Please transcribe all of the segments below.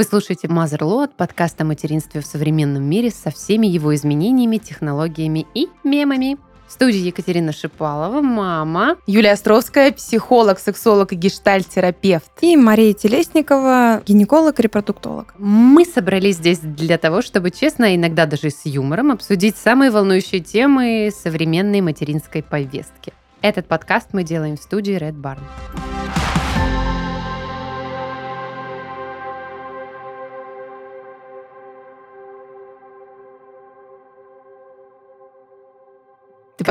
Вы слушаете Motherload, подкаст о материнстве в современном мире со всеми его изменениями, технологиями и мемами. В студии Екатерина Шипалова, мама. Юлия Островская, психолог, сексолог и гештальт-терапевт. И Мария Телесникова, гинеколог, репродуктолог. Мы собрались здесь для того, чтобы честно, иногда даже с юмором, обсудить самые волнующие темы современной материнской повестки. Этот подкаст мы делаем в студии Red Barn.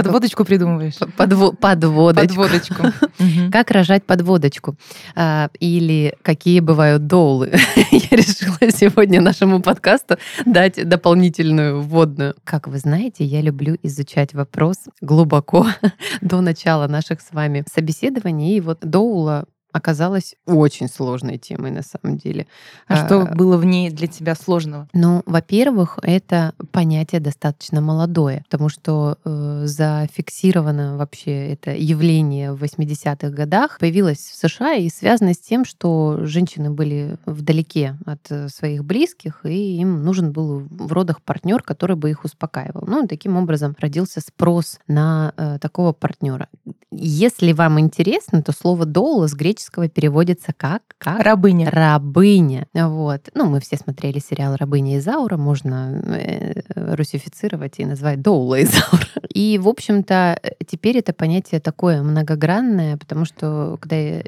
Подводочку придумываешь? Подво- подводочку. Подводочку. Как рожать подводочку? А, или какие бывают доулы? Я решила сегодня нашему подкасту дать дополнительную вводную. Как вы знаете, я люблю изучать вопрос глубоко до начала наших с вами собеседований. И вот доула оказалась очень сложной темой на самом деле. А что было в ней для тебя сложного? Ну, во-первых, это понятие достаточно молодое, потому что э, зафиксировано вообще это явление в 80-х годах, появилось в США и связано с тем, что женщины были вдалеке от э, своих близких, и им нужен был в родах партнер, который бы их успокаивал. Ну, таким образом родился спрос на э, такого партнера. Если вам интересно, то слово «доула» с греческого греческого переводится как? как? Рабыня. Рабыня. Вот. Ну, мы все смотрели сериал «Рабыня Изаура», можно э, русифицировать и назвать Доула Изаура. И, в общем-то, теперь это понятие такое многогранное, потому что, когда я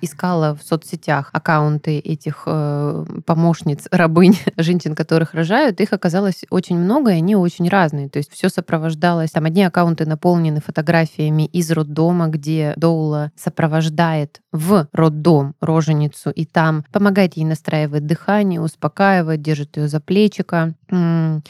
искала в соцсетях аккаунты этих э, помощниц, рабынь, женщин, которых рожают, их оказалось очень много, и они очень разные. То есть все сопровождалось. Там одни аккаунты наполнены фотографиями из роддома, где Доула сопровождает в роддом роженицу, и там помогает ей настраивать дыхание, успокаивает, держит ее за плечико,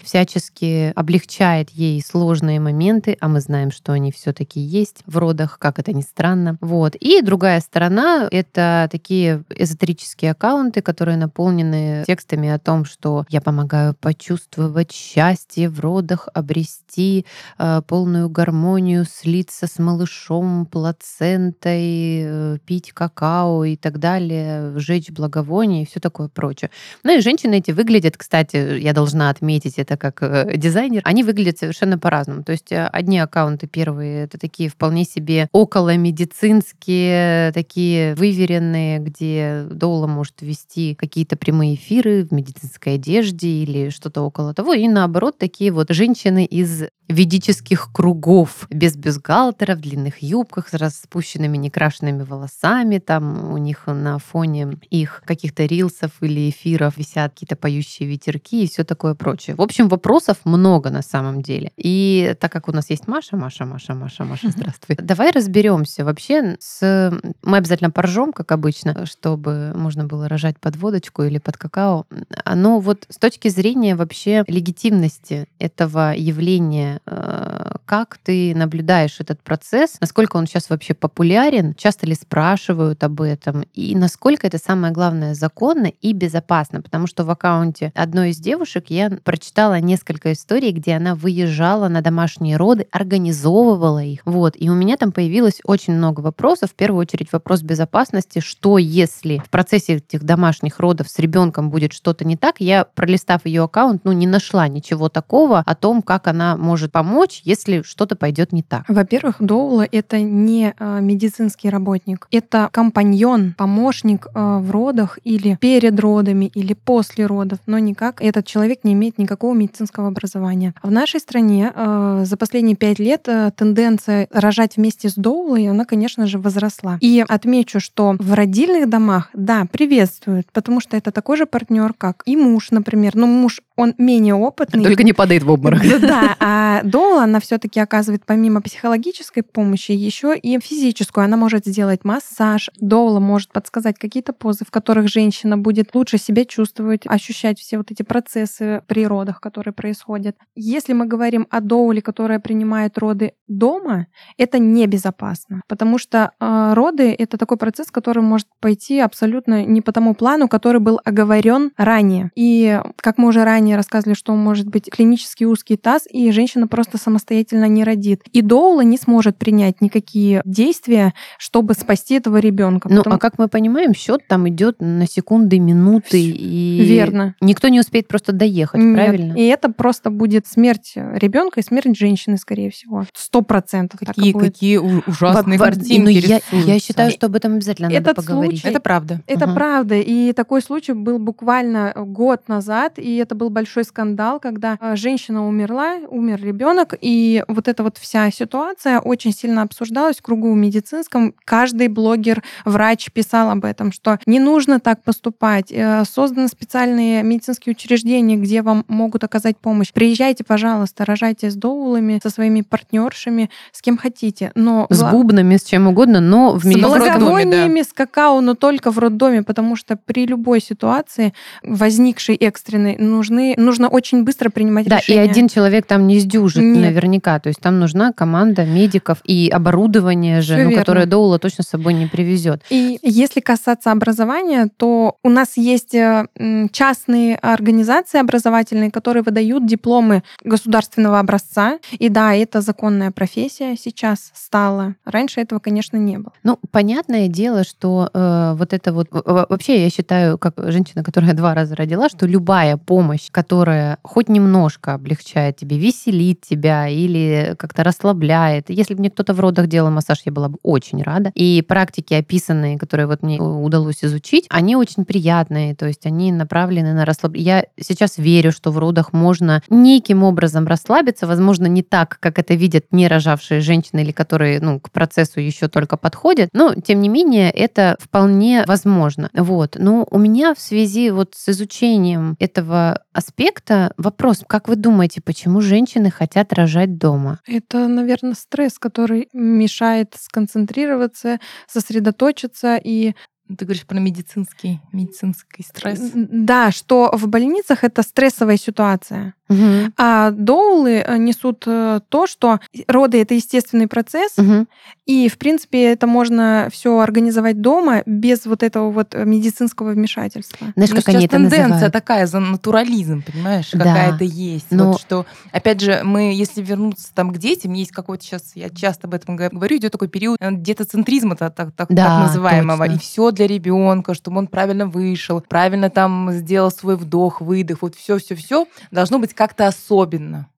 всячески облегчает ей сложные моменты, а мы знаем, что они все-таки есть в родах, как это ни странно. Вот. И другая сторона — это такие эзотерические аккаунты, которые наполнены текстами о том, что я помогаю почувствовать счастье в родах, обрести э, полную гармонию, слиться с малышом, плацентой, э, пить какао и так далее, сжечь благовоние и все такое прочее. Ну и женщины эти выглядят, кстати, я должна отметить это как э, дизайнер, они выглядят совершенно по-разному. То есть э, одни аккаунты первые, это такие вполне себе около медицинские, такие выверенные, где Доула может вести какие-то прямые эфиры в медицинской одежде или что-то около того. И наоборот, такие вот женщины из ведических кругов, без бюстгальтера, в длинных юбках, с распущенными некрашенными волосами. Там у них на фоне их каких-то рилсов или эфиров висят какие-то поющие ветерки и все такое прочее. В общем, вопросов много на самом деле. И так как у нас есть Маша, Маша, Маша, Маша, Маша, здравствуй. Давай разберемся вообще с... Мы обязательно поржем, как обычно, чтобы можно было рожать под водочку или под какао. Но вот с точки зрения вообще легитимности этого явления Э, как ты наблюдаешь этот процесс? Насколько он сейчас вообще популярен? Часто ли спрашивают об этом? И насколько это самое главное законно и безопасно? Потому что в аккаунте одной из девушек я прочитала несколько историй, где она выезжала на домашние роды, организовывала их. Вот. И у меня там появилось очень много вопросов. В первую очередь вопрос безопасности. Что если в процессе этих домашних родов с ребенком будет что-то не так? Я, пролистав ее аккаунт, ну, не нашла ничего такого о том, как она может помочь, если что-то пойдет не так? Во-первых, доула — это не а, медицинский работник. Это компаньон, помощник а, в родах или перед родами, или после родов, но никак этот человек не имеет никакого медицинского образования. В нашей стране а, за последние пять лет тенденция рожать вместе с доулой, она, конечно же, возросла. И отмечу, что в родильных домах, да, приветствуют, потому что это такой же партнер, как и муж, например. Но муж, он менее опытный. Только не падает в обморок. Да, а доула, она все-таки оказывает помимо психологической помощи еще и физическую. Она может сделать массаж. Доула может подсказать какие-то позы, в которых женщина будет лучше себя чувствовать, ощущать все вот эти процессы при родах, которые происходят. Если мы говорим о доуле, которая принимает роды дома, это небезопасно, потому что э, роды это такой процесс, который может пойти абсолютно не по тому плану, который был оговорен ранее. И как мы уже ранее рассказывали, что может быть клинический узкий таз, и женщина просто самостоятельно не родит. И доула не сможет принять никакие действия, чтобы спасти этого ребенка. Ну, потому... а как мы понимаем, счет там идет на секунды, минуты, и Верно. никто не успеет просто доехать, Нет. правильно? И это просто будет смерть ребенка и смерть женщины, скорее всего. Сто процентов. Какие, какие ужасные Во- картинки ну, я, я считаю, что об этом обязательно надо Этот поговорить. случай- Это правда. Это Ага. правда. И такой случай был буквально год назад, и это был большой скандал, когда э, женщина умерла, умер ребенок, и вот эта вот вся ситуация очень сильно обсуждалась в кругу медицинском. Каждый блогер, врач писал об этом, что не нужно так поступать. Э, Созданы специальные медицинские учреждения, где вам могут оказать помощь. Приезжайте, пожалуйста, рожайте с доулами, со своими партнершами, с кем хотите. Но С бубнами, с чем угодно, но в с медицинском... роддоме, благовониями, с какао, но только в роддоме, потому что при любой ситуации, возникшей экстренной, нужны, нужно очень быстро принимать Да, и решения. один человек там не сдюжит Нет. наверняка. То есть там нужна команда медиков и оборудование же, ну, верно. которое Доула точно с собой не привезет. И если касаться образования, то у нас есть э, частные организации образовательные, которые выдают дипломы государственного образца. И да, это законная профессия сейчас стала. Раньше этого, конечно, не было. Ну, понятное дело, что э, вот это вот... Вообще, я считаю, как женщина, которая два раза родила, что любая помощь, которая хоть немножко облегчает тебе, веселит тебя или как-то расслабляет. Если бы мне кто-то в родах делал массаж, я была бы очень рада. И практики, описанные, которые вот мне удалось изучить, они очень приятные, то есть они направлены на расслабление. Я сейчас верю, что в родах можно неким образом расслабиться, возможно, не так, как это видят не рожавшие женщины или которые ну, к процессу еще только подходят, но тем не менее это вполне возможно. Вот. Но у меня в связи вот с изучением этого аспекта вопрос, как вы думаете, почему женщины хотят рожать дома? Это, наверное, стресс, который мешает сконцентрироваться, сосредоточиться и Ты говоришь про медицинский, медицинский стресс. Да, что в больницах это стрессовая ситуация. Мгм. А доулы э, несут э, то, что роды это естественный процесс, Мгм. и в принципе это можно все организовать дома без вот этого вот медицинского вмешательства. Знаешь, Ну, как сейчас они это тенденция называют? такая за натурализм, понимаешь, Да. какая-то есть. Но- Вот что, опять же, мы, если вернуться там к детям, есть какой-то сейчас, я часто об этом говорю, идет такой период э, детоцентризма так, так, так- Да, так называемого, точно. и все для ребенка, чтобы он правильно вышел, правильно там сделал свой вдох, выдох, вот все, все, все должно быть как-то особенно.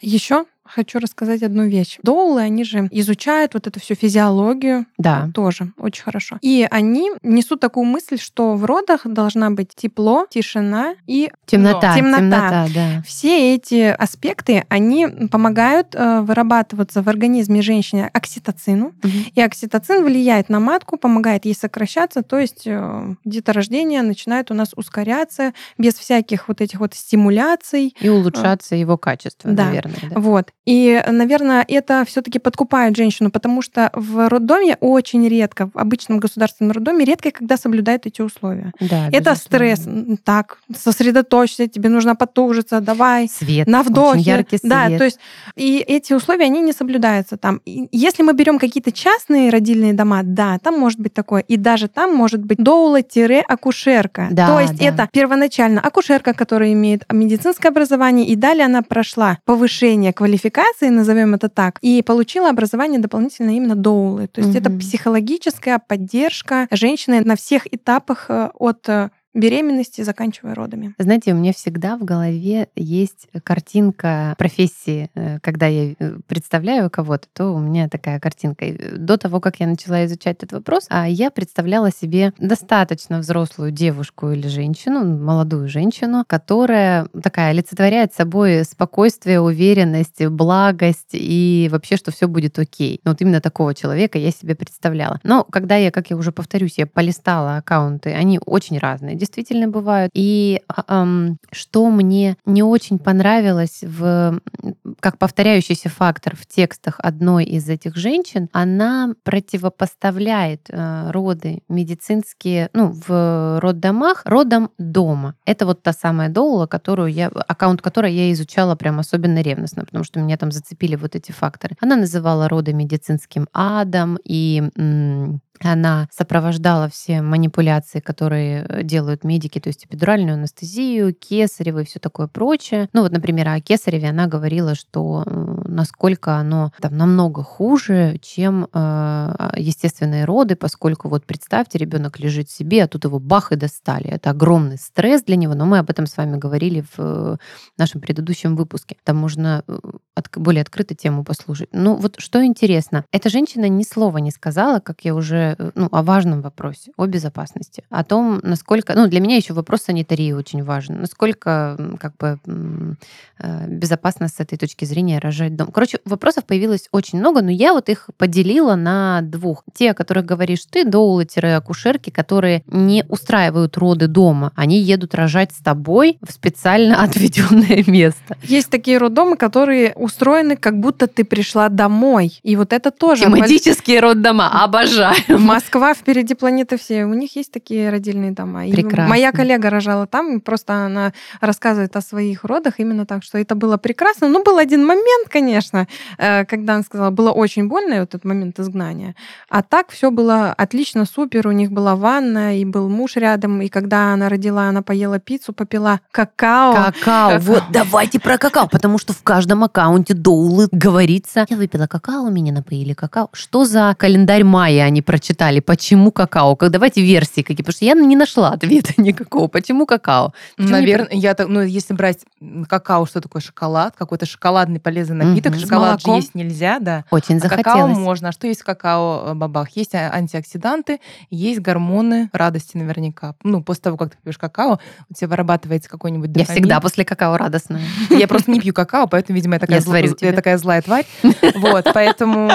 Еще хочу рассказать одну вещь. Доулы, они же изучают вот эту всю физиологию. Да. Тоже очень хорошо. И они несут такую мысль, что в родах должна быть тепло, тишина и Темнота, Темнота. темнота, да. Все эти аспекты, они помогают э, вырабатываться в организме женщины окситоцину. Мгм. И окситоцин влияет на матку, помогает ей сокращаться, то есть э, деторождение начинает у нас ускоряться без всяких вот этих вот стимуляций. И улучшаться его качество, Да. наверное. да. Вот. И, наверное, это все-таки подкупает женщину, потому что в роддоме очень редко, в обычном государственном роддоме редко когда соблюдают эти условия. Да, Это стресс. Так, сосредоточься, тебе нужно потужиться, давай. Свет. на вдохе. Очень яркий свет. Да, то есть и эти условия, они не соблюдаются там. И если мы берем какие-то частные родильные дома, да, там может быть такое. И даже там может быть доула-акушерка. Да, то есть да. это первоначально акушерка, которая имеет медицинское образование, и далее она прошла повышение квалификации, назовем это так, и получила образование дополнительно именно доулы. То есть это Мгм. психологическая поддержка женщины на всех этапах э, от э, беременности, заканчивая родами. Знаете, у меня всегда в голове есть картинка профессии. Э, Когда я э, представляю кого-то, то у меня такая картинка. Э, До того, как я начала изучать этот вопрос, а я представляла себе достаточно взрослую девушку или женщину, молодую женщину, которая такая олицетворяет собой спокойствие, уверенность, благость и вообще, что все будет окей. Ну, Вот именно такого человека я себе представляла. Но когда я, как я уже повторюсь, я полистала аккаунты, они очень разные, действительно бывают. И ам, что мне не очень понравилось в м, как повторяющийся фактор в текстах одной из этих женщин, она противопоставляет э, роды медицинские, ну, в роддомах, родам дома. Это вот та самая доула, которую я, аккаунт которой я изучала прям особенно ревностно, потому что меня там зацепили вот эти факторы. Она называла роды медицинским адом и она сопровождала все манипуляции, которые э, делают медики, то есть эпидуральную анестезию, кесарево и все такое прочее. Ну вот, например, о кесареве она говорила, что насколько оно там намного хуже, чем э, естественные роды, поскольку вот представьте, ребенок лежит себе, а тут его бах и достали. Это огромный стресс для него, но мы об этом с вами говорили в э, нашем предыдущем выпуске. Там можно э, от, более открыто тему послушать. Ну вот что интересно, эта женщина ни слова не сказала, как я уже Э, ну, о важном вопросе, о безопасности, о том, насколько, ну, для меня еще вопрос санитарии очень важен, насколько как бы э, безопасно с этой точки зрения рожать дом. Короче, вопросов появилось очень много, но я вот их поделила на двух. Те, о которых говоришь ты, доулы-акушерки, которые не устраивают роды дома, они едут рожать с тобой в специально отведенное место. Есть такие роддомы, которые устроены, как будто ты пришла домой. И вот это тоже... Тематические роддома, обожаю. Москва впереди планеты все. У них есть такие родильные дома. Прекрасно. И моя коллега рожала там, просто она рассказывает о своих родах именно так, что это было прекрасно. Но был один момент, конечно, э, когда она сказала, было очень больно, вот этот момент изгнания. А так все было отлично, супер. У них была ванна, и был муж рядом. И когда она родила, она поела пиццу, попила какао. Какао. какао. Вот давайте про какао, потому что в каждом аккаунте Доулы говорится, я выпила какао, меня напоили какао. Что за календарь мая они прочитали? читали, почему какао. Как давайте версии какие, потому что я не нашла ответа никакого. Почему какао? Почему Наверное, не... я так, ну если брать какао, что такое шоколад, какой-то шоколадный полезный напиток, угу. шоколад же есть нельзя, да. Очень а захотелось. какао можно. А что есть в какао-бабах? Э, есть антиоксиданты, есть гормоны радости наверняка. Ну, после того, как ты пьешь какао, у тебя вырабатывается какой-нибудь дофамин. Я всегда после какао радостная. Я просто не пью какао, поэтому, видимо, я такая, зл... я такая злая тварь. Вот, поэтому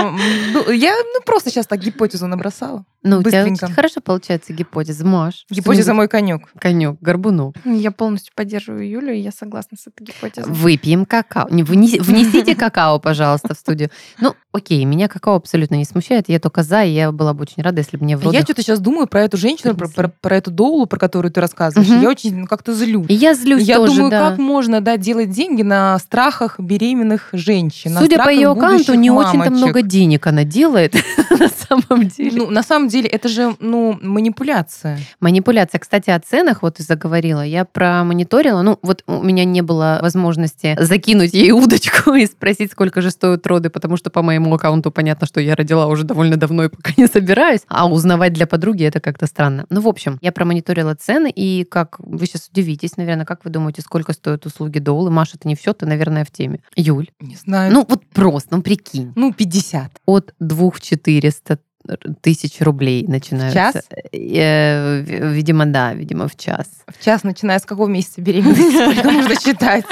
ну, я ну, просто сейчас так гипотезу набросала написала. Ну, Быстренько. у тебя хорошо получается гипотеза. Маш. Гипотеза мой конек. Конек, горбунок. Я полностью поддерживаю Юлю, и я согласна с этой гипотезой. Выпьем какао. Внесите какао, пожалуйста, в студию. Ну, окей, меня какао абсолютно не смущает. Я только за, и я была бы очень рада, если бы мне в. Я что-то сейчас думаю про эту женщину, про, про, про эту доулу, про которую ты рассказываешь. Угу. Я очень ну, как-то злюсь. И я злюсь Я тоже, думаю, да. как можно да, делать деньги на страхах беременных женщин. Судя по ее аккаунту, не очень-то много денег она делает на самом деле. Ну, на самом деле, это же, ну, манипуляция. Манипуляция. Кстати, о ценах вот ты заговорила. Я промониторила. Ну, вот у меня не было возможности закинуть ей удочку и спросить, сколько же стоят роды, потому что по моему аккаунту понятно, что я родила уже довольно давно и пока не собираюсь. А узнавать для подруги это как-то странно. Ну, в общем, я промониторила цены, и как вы сейчас удивитесь, наверное, как вы думаете, сколько стоят услуги Доулы? Маша, это не все, ты, наверное, в теме. Юль? Не знаю. Ну, вот просто, ну, прикинь. Ну, 50. От 2400 тысяч рублей начинаются. В час? Э, видимо, да, видимо, в час. В час, начиная с какого месяца беременности? Сколько нужно считать?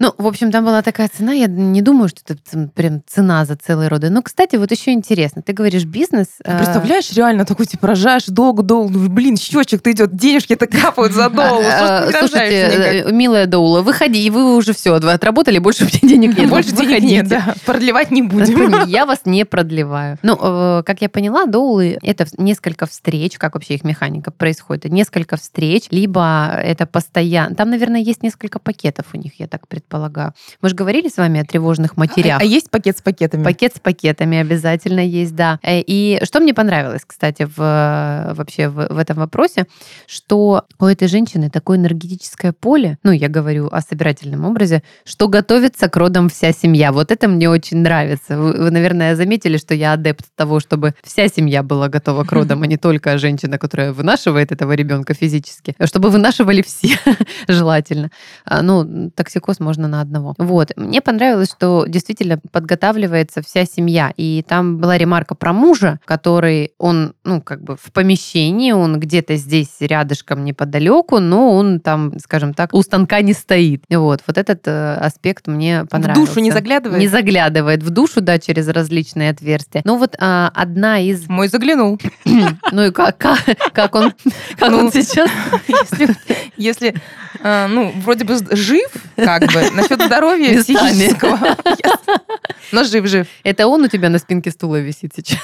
Ну, в общем, там была такая цена. Я не думаю, что это прям цена за целые роды. Но, кстати, вот еще интересно. Ты говоришь бизнес. Ты а представляешь, реально такой, типа, рожаешь долго-долго. Ну, блин, счетчик-то идет, денежки это капают за доллар. А, слушайте, э, милая Доула, выходи, и вы уже все, отработали, больше у меня денег нет. Больше денег нет, да. Продлевать не будем. Я вас не продлеваю. Ну, э, как я поняла, Доулы — это несколько встреч, как вообще их механика происходит. Несколько встреч, либо это постоянно... Там, наверное, есть несколько пакетов у них, я так предполагаю предполагаю. Мы же говорили с вами о тревожных матерях. А, а есть пакет с пакетами? Пакет с пакетами обязательно есть, да. Э, и что мне понравилось, кстати, в, вообще в, в этом вопросе, что у этой женщины такое энергетическое поле, ну, я говорю о собирательном образе, что готовится к родам вся семья. Вот это мне очень нравится. Вы, вы наверное, заметили, что я адепт того, чтобы вся семья была готова к родам, а не только женщина, которая вынашивает этого ребенка физически, чтобы вынашивали все желательно. А, ну, токсикоз можно можно на одного. Вот. Мне понравилось, что действительно подготавливается вся семья. И там была ремарка про мужа, который, он, ну, как бы в помещении, он где-то здесь рядышком неподалеку, но он там, скажем так, у станка не стоит. Вот. Вот этот э, аспект мне понравился. В душу не заглядывает? Не заглядывает. В душу, да, через различные отверстия. Ну вот а, одна из... Мой заглянул. Ну и как, как, как он, как он ну, сейчас? Если, если а, ну, вроде бы жив, как бы, насчет здоровья психического. Но жив-жив. Это он у тебя на спинке стула висит сейчас?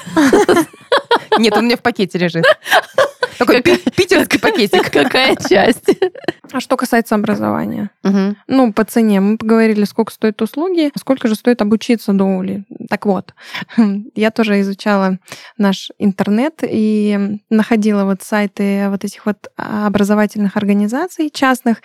Нет, он у меня в пакете лежит. Такой пи- питерский пакетик. Какая часть? А что касается образования? Мгм. Ну, по цене. Мы поговорили, сколько стоят услуги, сколько же стоит обучиться доули. Так вот, я тоже изучала наш интернет и находила вот сайты вот этих вот образовательных организаций частных.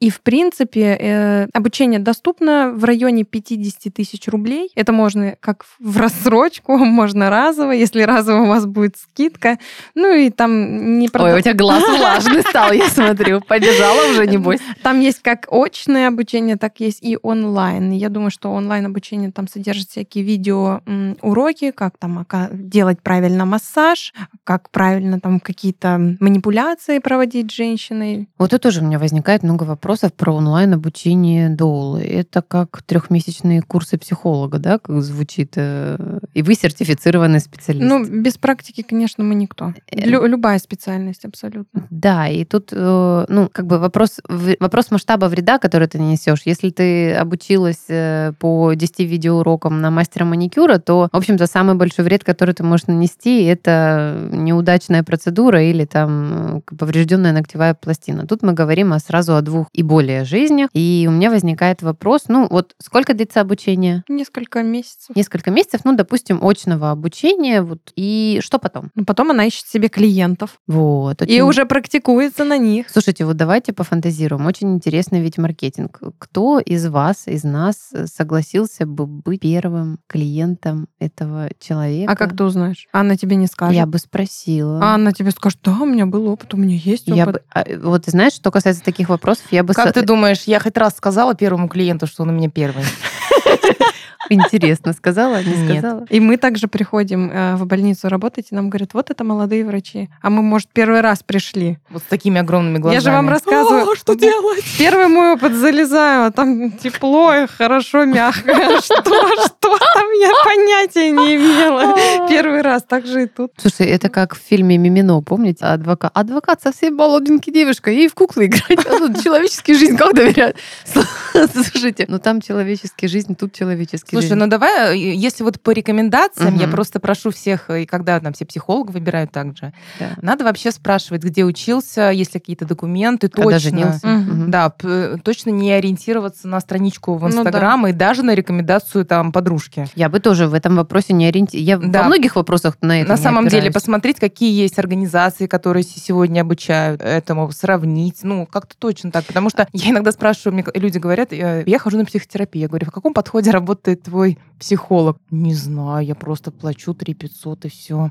И, в принципе, э, обучение доступно в районе 50 тысяч рублей. Это можно как в рассрочку, можно разово, если разово у вас будет скидка. Ну и там не Ой, прода- у тебя глаз влажный стал, я смотрю. Побежала уже, небось. Там есть как очное обучение, так есть и онлайн. Я думаю, что онлайн обучение там содержит всякие видео м, уроки, как там делать правильно массаж, как правильно там какие-то манипуляции проводить с женщиной. Вот тут тоже у меня возникает много вопросов про онлайн-обучение доулы. Это как трехмесячные курсы психолога, да, как звучит? э, И вы сертифицированный специалист. Ну, без практики, конечно, мы никто. Э, Лю- любая специальность абсолютно. Да, и тут, э, ну, как бы вопрос, вопрос масштаба вреда, который ты нанесешь. Если ты обучилась э, по 10 видеоурокам на мастера маникюра, то, в общем-то, самый большой вред, который ты можешь нанести, это неудачная процедура или там э, поврежденная ногтевая пластина. Тут мы говорим о сразу о двух и более жизнях. И у меня возникает вопрос, ну, вот сколько длится обучение? Несколько месяцев. Несколько месяцев, ну, допустим, очного обучения, вот, и что потом? Но потом она ищет себе клиентов Вот. и очень- уже практикуется на них. Слушайте, вот давайте пофантазируем. Очень интересный ведь маркетинг. Кто из вас, из нас согласился бы быть первым клиентом этого человека? А как ты узнаешь? Анна тебе не скажет. Я бы спросила. А Анна тебе скажет, да, у меня был опыт, у меня есть опыт. Я бы, а, вот ты знаешь, что касается таких вопросов, я бы... Как со- ты думаешь, я хоть раз сказала первому клиенту, что он у меня первый? Интересно, сказала, не Нет. сказала? И мы также приходим э, в больницу работать, и нам говорят, вот это молодые врачи. А мы, может, первый раз пришли. Вот с такими огромными глазами. Я же вам рассказываю. О, что делать? Первый мой опыт залезаю, а там тепло и хорошо, мягко. Что, что там, я понятия не имела. Первый раз, так же и тут. Слушай, это как в фильме «Мимино», помните? Адвокат. Адвокат совсем молоденький девушка, ей в куклы играть. А тут человеческие жизнь как доверяют? Слушайте, ну там человеческие жизнь, тут человеческие Слушай, ну давай, э, если вот по рекомендациям, я Мгм. просто прошу всех, и когда там все психологи выбирают также, Да. надо вообще спрашивать, где учился, есть ли какие-то документы, Когда точно. женился. Мгм. Мгм. Да, точно не ориентироваться на страничку в Ну да. Инстаграм и даже на рекомендацию там подружки. Я бы тоже в этом вопросе не ориентировалась. Я Да. во многих вопросах на это На самом деле посмотреть, какие есть организации, которые се- сегодня обучают этому, сравнить, ну, как-то точно так. Потому что я иногда спрашиваю, мне люди говорят, э, я хожу на психотерапию. Я говорю, в каком подходе работает твой психолог? Не знаю, я просто плачу 3 500 и все.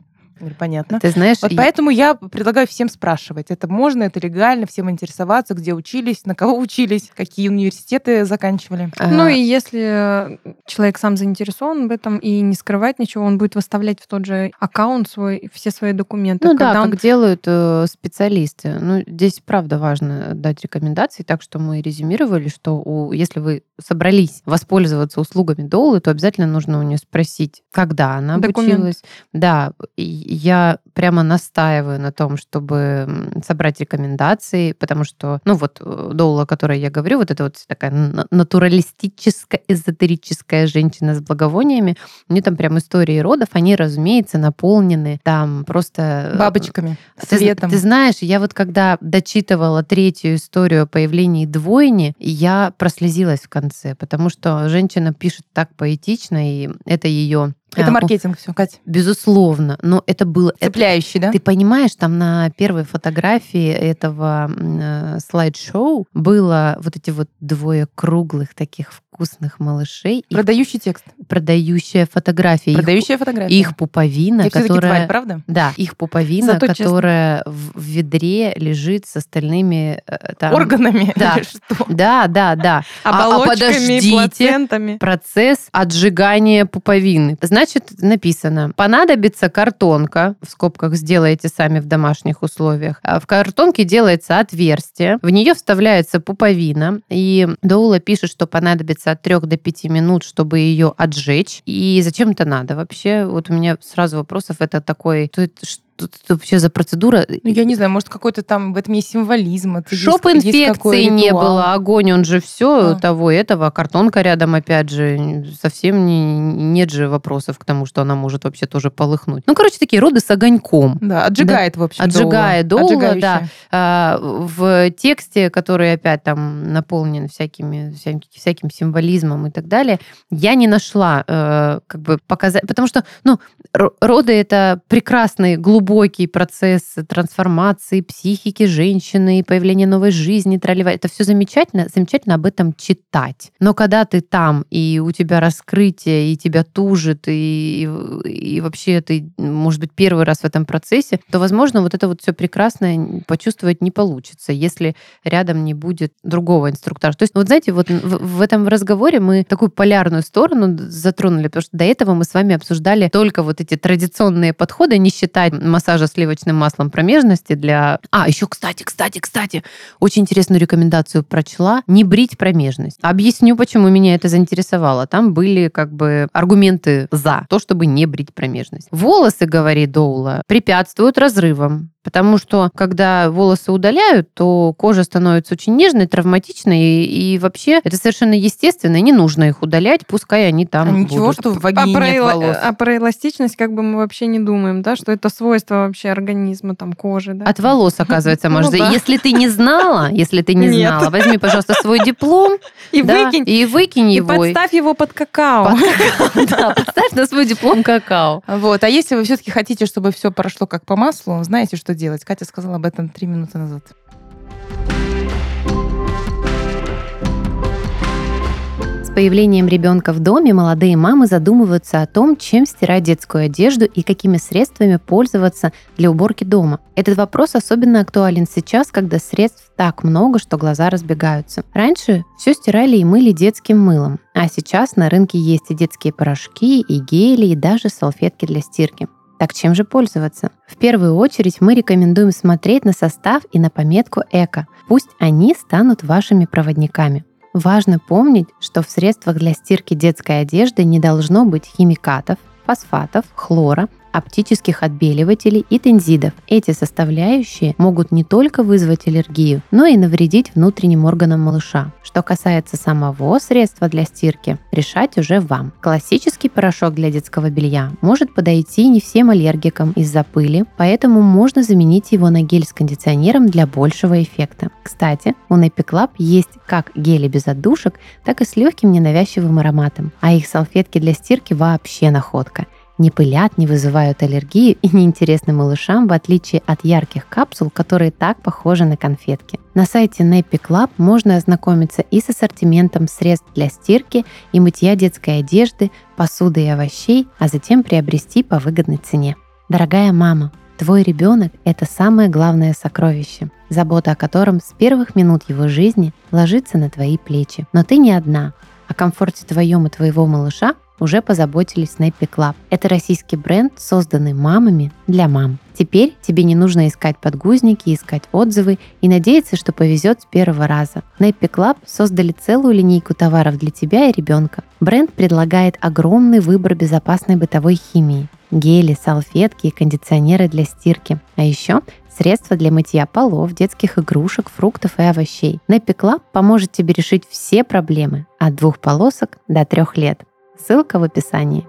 Понятно. Ты знаешь, Вот и- поэтому я предлагаю всем спрашивать. Это можно, это легально, всем интересоваться, где учились, на кого учились, какие университеты заканчивали. а, Ну и если э, человек сам заинтересован в этом и не скрывать ничего, он будет выставлять в тот же аккаунт свой все свои документы. Ну да, он как делают э, специалисты. Ну, здесь правда важно дать рекомендации, так что мы резюмировали, что у, если вы собрались воспользоваться услугами Долы, то обязательно нужно у нее спросить, когда она Документ. обучилась. Да, и я прямо настаиваю на том, чтобы собрать рекомендации, потому что, ну вот, э, Доула, о которой я говорю, вот это вот такая на- натуралистическая, эзотерическая женщина с благовониями, у нее там прям истории родов, они, разумеется, наполнены там просто... э, Бабочками, ты, светом. ты знаешь, я вот когда дочитывала третью историю о появлении двойни, я прослезилась в конце, потому что женщина пишет так поэтично, и это ее... Это маркетинг все, Катя. Безусловно, но это было... это- Цепляющий, да? ты понимаешь, там на первой фотографии этого э, слайд-шоу было вот эти вот двое круглых таких вкусных малышей, их Продающий текст. продающая фотография, их, Продающая фотография. их пуповина, Я которая... тварь, правда? Да, их пуповина, Зато честно. которая в в ведре лежит с остальными э, там... Органами Да. или что? Да, да, да. А- а оболочками, подождите. плацентами. Процесс отжигания пуповины. Значит, написано, понадобится картонка, в скобках сделаете сами в домашних условиях. А В картонке делается отверстие, в нее вставляется пуповина, и Доула пишет, что понадобится от 3 до 5 минут, чтобы ее отжечь. И зачем это надо вообще? Вот у меня сразу вопросов, это такой, что это, тут вообще за процедура? Ну, я не знаю, может, какой-то там в этом есть символизм. это есть инфекции не было, огонь, он же все А. того этого, картонка рядом, опять же, совсем не, нет же вопросов к тому, что она может вообще тоже полыхнуть. Ну, короче, такие роды с огоньком. Да, отжигает, в общем, Отжигает Отжигающая. да. А, в тексте, который опять там наполнен всякими, всяким, всяким символизмом и так далее, я не нашла э, как бы показать, потому что, ну, роды это прекрасный глубокий процесс трансформации психики женщины, появления новой жизни, тролливать. Это все замечательно, замечательно об этом читать. Но когда ты там и у тебя раскрытие, и тебя тужит, и, и вообще ты, может быть, первый раз в этом процессе, то, возможно, вот это вот все прекрасное почувствовать не получится, если рядом не будет другого инструктора. То есть, вот знаете, вот в, в этом разговоре мы такую полярную сторону затронули, потому что до этого мы с вами обсуждали только вот эти традиционные подходы, не считать массажа сливочным маслом промежности для... А, еще, кстати, кстати, кстати, очень интересную рекомендацию прочла. Не брить промежность. Объясню, почему меня это заинтересовало. Там были как бы аргументы за то, чтобы не брить промежность. Волосы, говорит Доула, препятствуют разрывам. Потому что, когда волосы удаляют, то кожа становится очень нежной, травматичной, и, и вообще это совершенно естественно, и не нужно их удалять, пускай они там А ничего, будут. что в А вагине про, нет волос. а про эластичность как бы мы вообще не думаем, да, что это свойство вообще организма, там, кожи, да? От волос, оказывается, Ну может. да. Если ты не знала, если ты не знала, возьми, пожалуйста, свой диплом И да, выкинь, и выкинь и его. подставь его под какао. Да, поставь на свой диплом какао. Вот. А если вы все-таки хотите, чтобы все прошло как по маслу, знаете, что делать? Катя сказала об этом три минуты назад. С появлением ребенка в доме молодые мамы задумываются о том, чем стирать детскую одежду и какими средствами пользоваться для уборки дома. Этот вопрос особенно актуален сейчас, когда средств так много, что глаза разбегаются. Раньше все стирали и мыли детским мылом, а сейчас на рынке есть и детские порошки, и гели, и даже салфетки для стирки. Так чем же пользоваться? В первую очередь мы рекомендуем смотреть на состав и на пометку «Эко». Пусть они станут вашими проводниками. Важно помнить, что в средствах для стирки детской одежды не должно быть химикатов, фосфатов, хлора, оптических отбеливателей и тензидов. Эти составляющие могут не только вызвать аллергию, но и навредить внутренним органам малыша. Что касается самого средства для стирки, решать уже вам. Классический порошок для детского белья может подойти не всем аллергикам из-за пыли, поэтому можно заменить его на гель с кондиционером для большего эффекта. Кстати, у Nappy Club есть как гели без отдушек, так и с легким ненавязчивым ароматом, а их салфетки для стирки вообще находка не пылят, не вызывают аллергию и неинтересны малышам, в отличие от ярких капсул, которые так похожи на конфетки. На сайте Nappy Club можно ознакомиться и с ассортиментом средств для стирки и мытья детской одежды, посуды и овощей, а затем приобрести по выгодной цене. Дорогая мама, твой ребенок – это самое главное сокровище, забота о котором с первых минут его жизни ложится на твои плечи. Но ты не одна. О комфорте твоем и твоего малыша уже позаботились Nappy Club. Это российский бренд, созданный мамами для мам. Теперь тебе не нужно искать подгузники, искать отзывы и надеяться, что повезет с первого раза. Nappy Club создали целую линейку товаров для тебя и ребенка. Бренд предлагает огромный выбор безопасной бытовой химии. Гели, салфетки и кондиционеры для стирки. А еще средства для мытья полов, детских игрушек, фруктов и овощей. Nappy Club поможет тебе решить все проблемы от двух полосок до трех лет. Ссылка в описании.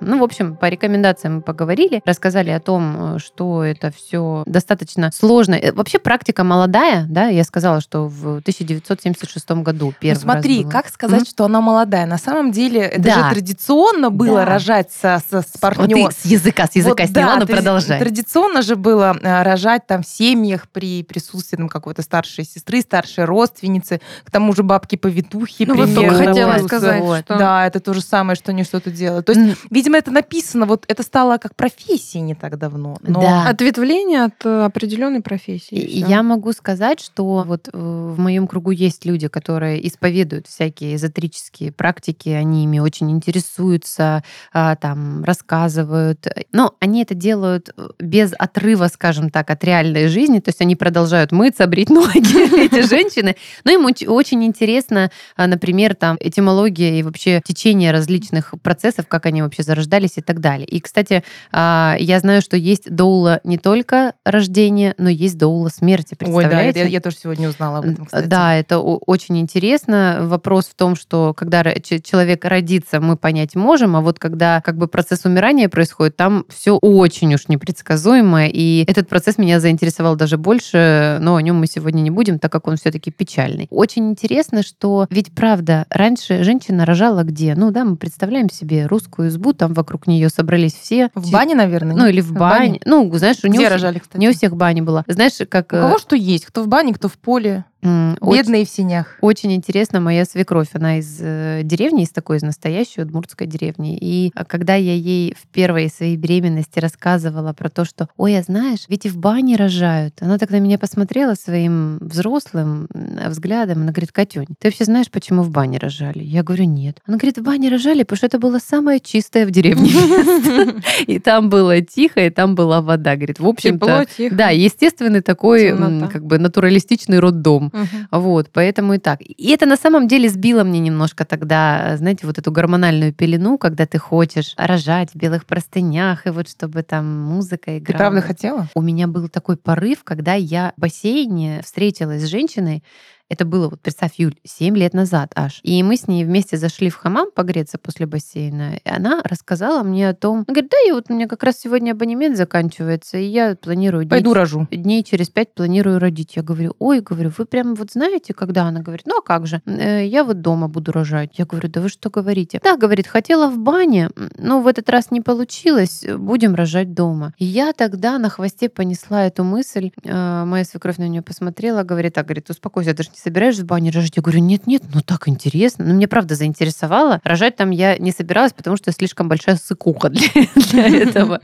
Ну, в общем, по рекомендациям мы поговорили, рассказали о том, что это все достаточно сложно. Э, Вообще практика молодая, да, я сказала, что в 1976 году Ну, первый смотри, раз было. как сказать, Мгм. что она молодая? На самом деле, это Да. же традиционно было Да. рожать со, со- с Вот партнером. ты с языка, с языка Вот, сняла, да, но продолжай. Традиционно же было э, рожать там в семьях при присутствии там, какой-то старшей сестры, старшей родственницы, к тому же бабки-повитухи. Ну, вот примерно, только хотела сказать, вот. что- Да, это то же самое, что они что-то делают. То есть, М, видимо, это написано, вот это стало как профессией не так давно. Но Да. Ответвление от э, определенной профессии. и. Я могу сказать, что вот э, в моем кругу есть люди, которые исповедуют всякие эзотерические практики, они ими очень интересуются, а, там рассказывают. Но они это делают э, без отрыва, скажем так, от реальной жизни. То есть они продолжают мыться, брить ноги, эти женщины. Но им оч- очень интересно, а, например, там этимология и вообще течение различных процессов, как они вообще зарождаются рождались и так далее. И, кстати, а, я знаю, что есть доула не только рождения, но есть доула смерти. Ой, да, Представляете? я, я тоже сегодня узнала об этом, кстати. Да, это очень интересно. Вопрос в том, что когда человек родится, мы понять можем, а вот когда как бы процесс умирания происходит, там все очень уж непредсказуемо, и этот процесс меня заинтересовал даже больше, но о нем мы сегодня не будем, так как он все-таки печальный. Очень интересно, что ведь правда, раньше женщина рожала где? Ну да, мы представляем себе русскую избу, там вокруг нее собрались все. В бане, наверное? Ну нет? или в бане. Ну, знаешь, у Где него рожали, кстати? не у всех бани была. Знаешь, как... У э, кого что есть? Кто в бане, кто в поле. Очень- Бедные в синях. очень интересно, моя свекровь, она из э, деревни, из такой, из настоящей удмуртской деревни. И а, когда я ей в первой своей беременности рассказывала про то, что, ой, а знаешь, ведь и в бане рожают. Она так на меня посмотрела своим взрослым взглядом. Она говорит, Катюнь, ты вообще знаешь, почему в бане рожали? Я говорю, нет. Она говорит, в бане рожали, потому что это было самое чистое в деревне. И там было тихо, и там была вода. Говорит, в общем-то, да, естественный такой, как бы натуралистичный роддом. Мгм. Вот, поэтому и так. И это на самом деле сбило мне немножко тогда, знаете, вот эту гормональную пелену, когда ты хочешь рожать в белых простынях, и вот чтобы там музыка Ты играла. правда хотела? У меня был такой порыв, когда я в бассейне встретилась с женщиной, это было, вот представь, Юль, 7 лет назад аж. И мы с ней вместе зашли в хамам погреться после бассейна. И она рассказала мне о том... Она говорит, да, и вот у меня как раз сегодня абонемент заканчивается, и я планирую... дней Пойду рожу. дней через пять планирую родить. Я говорю, ой, говорю, вы прям вот знаете, когда? Она говорит, ну а как же? «Э, Я вот дома буду рожать. Я говорю, да вы что говорите? Да, говорит, хотела в бане, но в этот раз не получилось, будем рожать дома. И я тогда на хвосте понесла эту мысль. Э, Моя свекровь на нее посмотрела, говорит, так, говорит, успокойся, ты же не собираешься в бане рожать? Я говорю, нет-нет, ну так интересно. Ну мне правда заинтересовало. Рожать там я не собиралась, потому что слишком большая сыкуха для, для этого.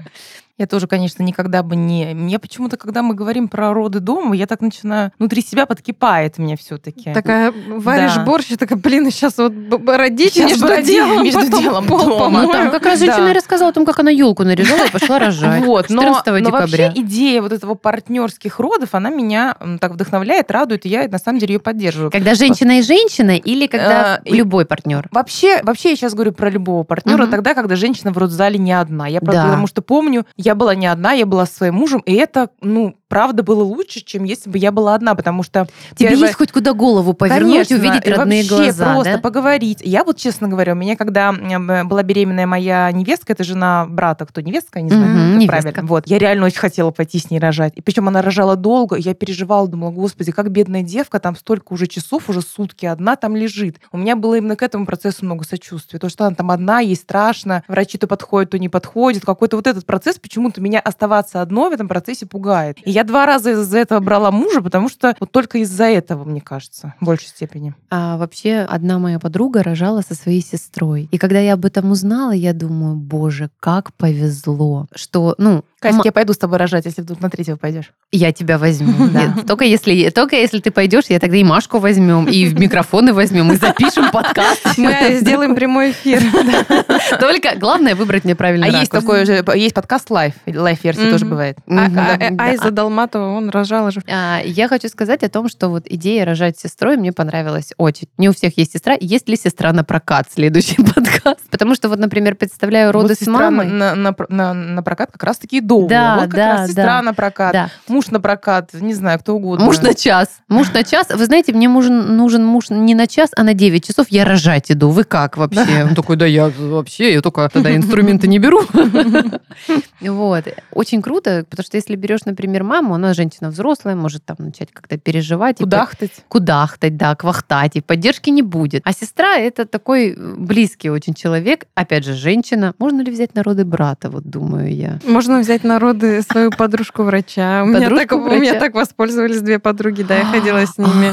Я тоже, конечно, никогда бы не... Мне почему-то, когда мы говорим про роды дома, я так начинаю... Внутри себя подкипает мне все таки Такая варишь Да. борщ, и такая, блин, сейчас вот родить Щас между роди- делом, между потом делом пол дома. там как раз Да. женщина и рассказала о том, как она елку наряжала и пошла рожать. Вот, но, 14 но вообще идея вот этого партнерских родов, она меня так вдохновляет, радует, и я на самом деле ее поддерживаю. Когда женщина и женщина, или когда и- любой партнер? Вообще, вообще я сейчас говорю про любого партнера Мгм. тогда, когда женщина в родзале не одна. Я правда, Да. потому что помню, я была не одна, я была со своим мужем, и это, ну, правда было лучше, чем если бы я была одна, потому что Тебе первое- есть хоть куда голову повернуть, Конечно, увидеть родные вообще глаза, просто да? поговорить. Я вот, честно говоря, у меня, когда м, была беременная моя невестка, это жена брата, кто невестка, я не знаю, как невестка. правильно. Вот, я реально очень хотела пойти с ней рожать. И причем она рожала долго, я переживала, думала, господи, как бедная девка, там столько уже часов, уже сутки одна там лежит. У меня было именно к этому процессу много сочувствия. То, что она там одна, ей страшно, врачи то подходят, то не подходят. Какой-то вот этот процесс, почему-то меня оставаться одной в этом процессе пугает. И я два раза из-за этого брала мужа, потому что вот только из-за этого, мне кажется, в большей степени. А вообще одна моя подруга рожала со своей сестрой. И когда я об этом узнала, я думаю, боже, как повезло, что, ну, Катя, м- я пойду с тобой рожать, если вдруг на третьего пойдешь. я тебя возьму. Да. Только если, только если ты пойдешь, я тогда и Машку возьмем, и микрофоны возьмем, и запишем подкаст. Мы сделаем прямой эфир. Только главное выбрать мне правильный А есть такой же, есть подкаст live, live-версия Мгм. тоже бывает. А- а- Да. а- Айза Долматова, он рожал же. А, Я хочу сказать о том, что вот идея рожать сестрой мне понравилась очень. Не у всех есть сестра. Есть ли сестра на прокат? Следующий подкаст. Потому что вот, например, представляю роды Вот с сестра мамой. На, на, на- на прокат как раз таки дома. Да, вот как да, раз сестра да. на прокат, Да. муж на прокат, не знаю, кто угодно. Муж на час. Муж на час. Вы знаете, мне нужен, нужен муж не на час, а на 9 часов. Я рожать иду. Вы как вообще? Он такой, да я вообще, я только тогда инструменты не беру. Вот. Очень круто, потому что если берешь, например, маму, она женщина взрослая, может там начать как-то переживать. и Кудахтать. кудахтать, да, квахтать, и поддержки не будет. А сестра — это такой э, близкий очень человек, опять же, женщина. Можно ли взять народы брата, вот думаю я. Можно взять народы свою подружку врача. У меня, так воспользовались две подруги, да, я ходила с ними.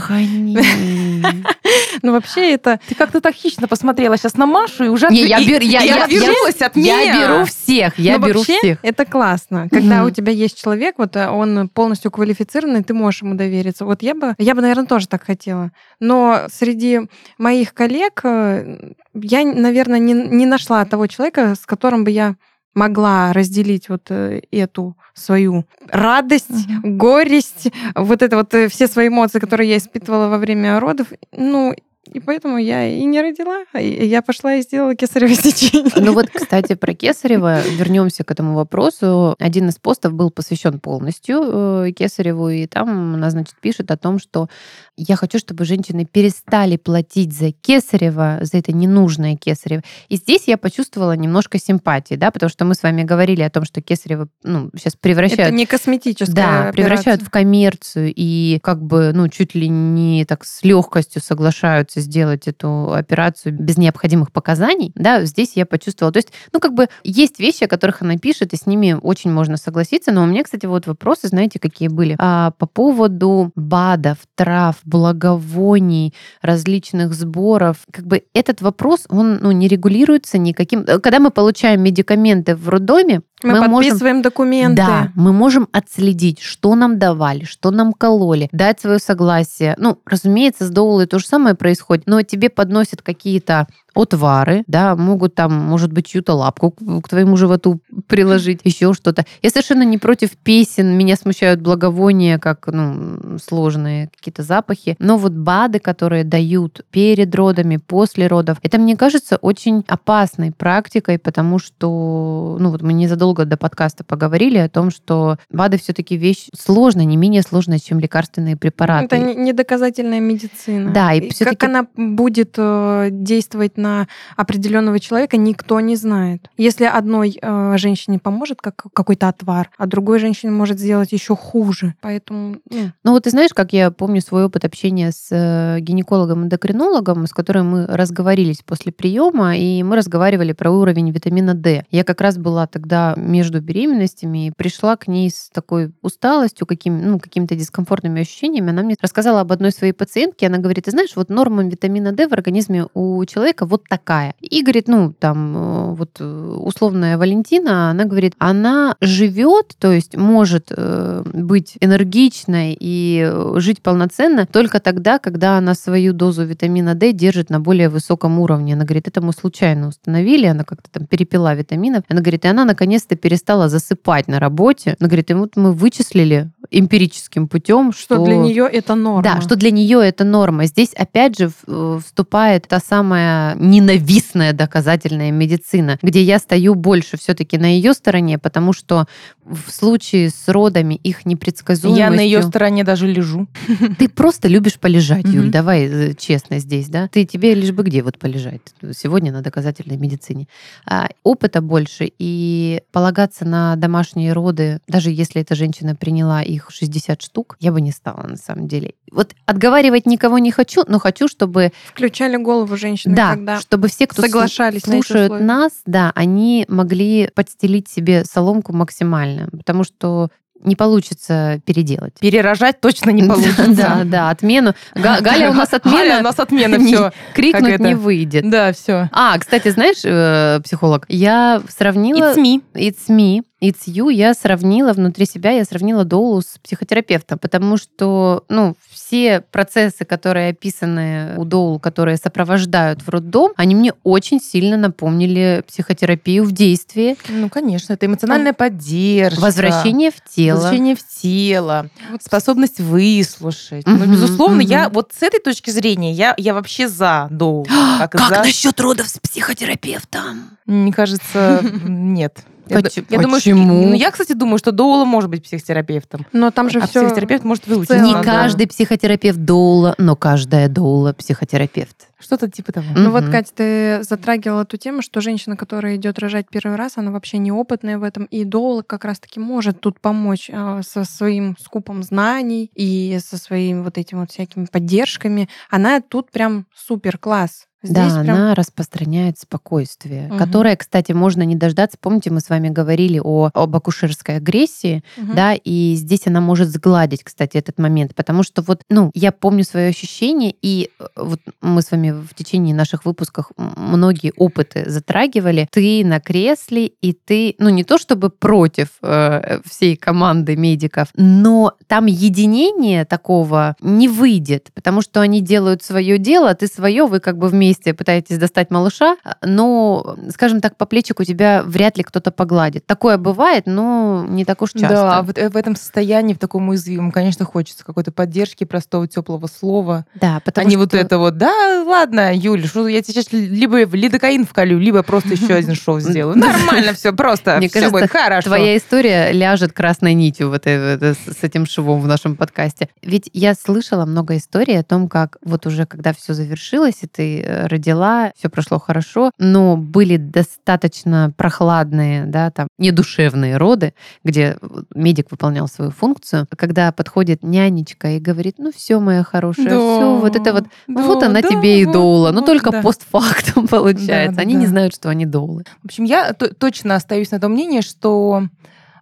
Ну, вообще это... Ты как-то так хищно посмотрела сейчас на Машу и уже Не, я отвернулась от меня. Я беру всех, я Ну, беру всех. это классно. Когда у тебя есть человек, вот а, он полностью квалифицированный, ты можешь ему довериться. Вот я бы, я бы, наверное, тоже так хотела. Но среди моих коллег э, я, наверное, не, не нашла того человека, с которым бы я могла разделить вот э, эту свою радость, горесть, вот это вот э, все свои эмоции, которые я испытывала во время родов. Ну, И поэтому я и не родила, и я пошла и сделала кесарево сечение. Ну вот, кстати, про Кесарева, вернемся к этому вопросу. Один из постов был посвящен полностью э, Кесареву, и там она, значит, пишет о том, что я хочу, чтобы женщины перестали платить за Кесарева, за это ненужное Кесарево. И здесь я почувствовала немножко симпатии, да, потому что мы с вами говорили о том, что Кесарева, ну, сейчас превращают... Это не косметическая Да, операция. превращают в коммерцию и как бы, ну, чуть ли не так с легкостью соглашаются сделать эту операцию без необходимых показаний, да, здесь я почувствовала. То есть, ну, как бы есть вещи, о которых она пишет, и с ними очень можно согласиться, но у меня, кстати, вот вопросы, знаете, какие были? А, по поводу БАДов, трав, благовоний, различных сборов, как бы этот вопрос, он, ну, не регулируется никаким... Когда мы получаем медикаменты в роддоме, Мы, мы можем подписываем документы. да, мы можем отследить, что нам давали, что нам кололи, дать свое согласие. Ну, разумеется, с доулой то же самое происходит, но тебе подносят какие-то отвары, да, могут там, может быть, чью-то лапку к к твоему животу приложить, еще что-то. Я совершенно не против песен, меня смущают благовония, как, ну, сложные какие-то запахи, но вот БАДы, которые дают перед родами, после родов, это, мне кажется, очень опасной практикой, потому что, ну, вот мы незадолго до подкаста поговорили о том, что БАДы все-таки вещь сложная, не менее сложная, чем лекарственные препараты. Это не- недоказательная медицина. Да, и всё-таки- как она будет э, действовать на определенного человека, никто не знает. Если одной э, женщине поможет как какой-то отвар, а другой женщине может сделать еще хуже. Поэтому ну, Ну вот ты знаешь, как я помню свой опыт общения с э, гинекологом-эндокринологом, с которым мы разговорились после приема, и мы разговаривали про уровень витамина D. Я как раз была тогда между беременностями и пришла к ней с такой усталостью, каким, ну, какими-то дискомфортными ощущениями. Она мне рассказала об одной своей пациентке. Она говорит, ты знаешь, вот норма витамина D в организме у человека вот такая. И говорит, ну, там, э, вот э, условная Валентина, она говорит, она живет, то есть может э, быть энергичной и жить полноценно только тогда, когда она свою дозу витамина D держит на более высоком уровне. Она говорит, это мы случайно установили, она как-то там перепила витаминов. Она говорит, и она наконец-то перестала засыпать на работе. Она говорит, и вот мы вычислили эмпирическим путем, что, что для нее это норма. да, что для нее это норма. Здесь опять же вступает та самая ненавистная доказательная медицина, где я стою больше все-таки на ее стороне, потому что в случае с родами их непредсказуемостью... Я на ее стороне даже лежу. Ты просто любишь полежать, Юль, давай э, честно здесь, да? Ты тебе лишь бы где вот полежать сегодня на доказательной медицине. А, опыта больше, и полагаться на домашние роды, даже если эта женщина приняла их 60 штук, я бы не стала на самом деле. Вот отговаривать никого не хочу, но хочу, чтобы, Включали голову женщины, да, когда чтобы все, кто соглашались на слушают условия. нас, да, они могли подстелить себе соломку максимально, потому что не получится переделать. Перерожать точно не получится. Да, да, отмену. Га- Галя у нас Галя, отмена. у нас отмена, все. Крикнуть не выйдет. Да, все. А, кстати, знаешь, э, психолог, я сравнила... It's me. It's me, it's you. Я сравнила внутри себя, я сравнила Доулу с психотерапевтом, потому что, ну, все процессы, которые описаны у Доул, которые сопровождают в роддом, они мне очень сильно напомнили психотерапию в действии. Ну, конечно, это эмоциональная поддержка. Возвращение в тело. Возвращение в тело. Вот Способность выслушать. Ну, Мгм, безусловно, мгм. я вот с этой точки зрения, я, я вообще за Доу. Как за- насчет родов с психотерапевтом? Мне кажется, нет. Я, Поч- д- я думаю, что- почему? ну, я, кстати, думаю, что Доула может быть психотерапевтом. Но там же а все психотерапевт может выучить. Не да. каждый психотерапевт Доула, но каждая Доула психотерапевт. Что-то типа того. Ну вот, Мгм. Катя, ты затрагивала ту тему, что женщина, которая идет рожать первый раз, она вообще неопытная в этом, и доулог как раз-таки может тут помочь а, со своим скупом знаний и со своими вот этими вот всякими поддержками. Она тут прям супер класс. Здесь да, прям она распространяет спокойствие, Мгм. которое, кстати, можно не дождаться. Помните, мы с вами говорили о, об акушерской агрессии, Мгм. да, и здесь она может сгладить, кстати, этот момент, потому что вот, ну, я помню свое ощущение, и э, вот мы с вами в течение наших выпусков многие опыты затрагивали. Ты на кресле, и ты, ну, не то чтобы против э, всей команды медиков, но там единение такого не выйдет, потому что они делают свое дело, а ты свое, вы как бы вместе вместе пытаетесь достать малыша, но, скажем так, по плечику тебя вряд ли кто-то погладит. Такое бывает, но не так уж часто. Да, вот э, в этом состоянии, в таком уязвимом, конечно, хочется какой-то поддержки, простого, теплого слова. Да, потому а не что... вот это вот, да, ладно, Юль, что я тебе сейчас либо лидокаин вколю, либо просто еще один шоу сделаю. Нормально все, просто Мне все кажется, будет хорошо. Твоя история ляжет красной нитью вот это- это с этим швом в нашем подкасте. Ведь я слышала много историй о том, как вот уже когда все завершилось, и ты э, родила, все прошло хорошо, но были достаточно прохладные, да, там, недушевные роды, где медик выполнял свою функцию, когда подходит нянечка и говорит, ну все, моя хорошая, Да, все, вот это вот, да, вот она да, тебе и доула, но вот, только да. постфактум получается. да, Они не да. знают, что они доулы. В общем, я то- точно остаюсь на том мнении, что,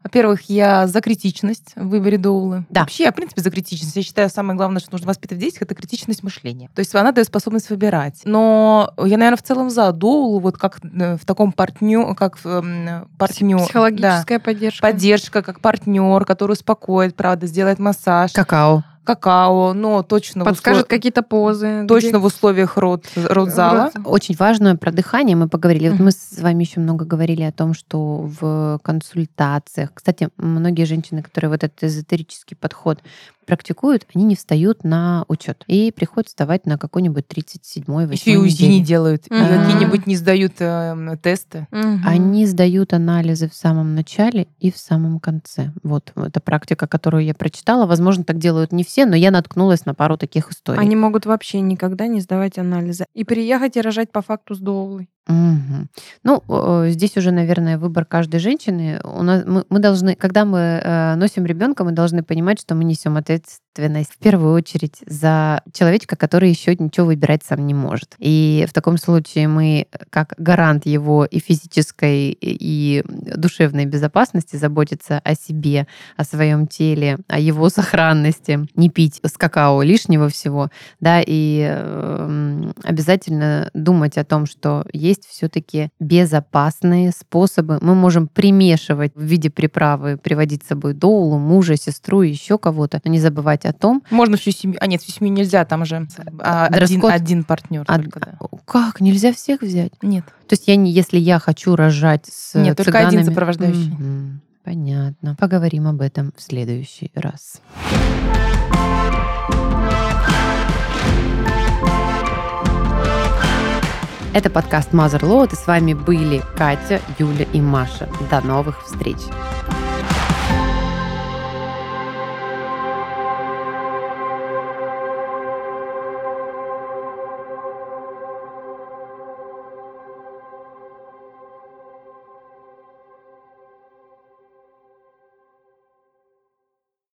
во-первых, я за критичность в выборе доулы. Да. Вообще, я, в принципе, за критичность. Я считаю, самое главное, что нужно воспитывать в детях, это критичность мышления. То есть она дает способность выбирать. Но я, наверное, в целом за доулу, вот как э, в таком партнер, как партнер. Психологическая поддержка. Поддержка, как партнер, который успокоит, правда, сделает массаж, Какао. Какао, но точно Подскажет услов- какие-то позы. точно где- в условиях род, родзала. Род- Очень важно про дыхание мы поговорили. Вот мы с вами еще много говорили о том, что в консультациях, кстати, многие женщины, которые вот этот эзотерический подход практикуют, они не встают на учет и приходят вставать на какой-нибудь 37-й, 8 Еще и УЗИ не делают, и Мгм. какие-нибудь не сдают э, тесты. Мгм. Они сдают анализы в самом начале и в самом конце. Вот это практика, которую я прочитала. Возможно, так делают не все, но я наткнулась на пару таких историй. Они могут вообще никогда не сдавать анализы. И приехать и рожать по факту с доулой. Мгм. Ну, здесь уже, наверное, выбор каждой женщины. У нас, мы, мы должны, когда мы э, носим ребенка, мы должны понимать, что мы несем ответственность в первую очередь за человечка, который еще ничего выбирать сам не может. И в таком случае мы, как гарант его и физической, и душевной безопасности, заботиться о себе, о своем теле, о его сохранности, не пить с какао лишнего всего, да, и эм, обязательно думать о том, что есть все-таки безопасные способы. Мы можем примешивать в виде приправы, приводить с собой доулу, мужа, сестру, еще кого-то, но не забывать о том, Можно всю семью. А нет, всю семью нельзя, там же а, один, один партнер а- только, да. как нельзя всех взять. Нет. То есть я не, если я хочу рожать с Нет, только один цыганами- сопровождающий. Мгм. Понятно. Поговорим об этом в следующий раз. Это подкаст Mother Load, и с вами были Катя, Юля и Маша. До новых встреч!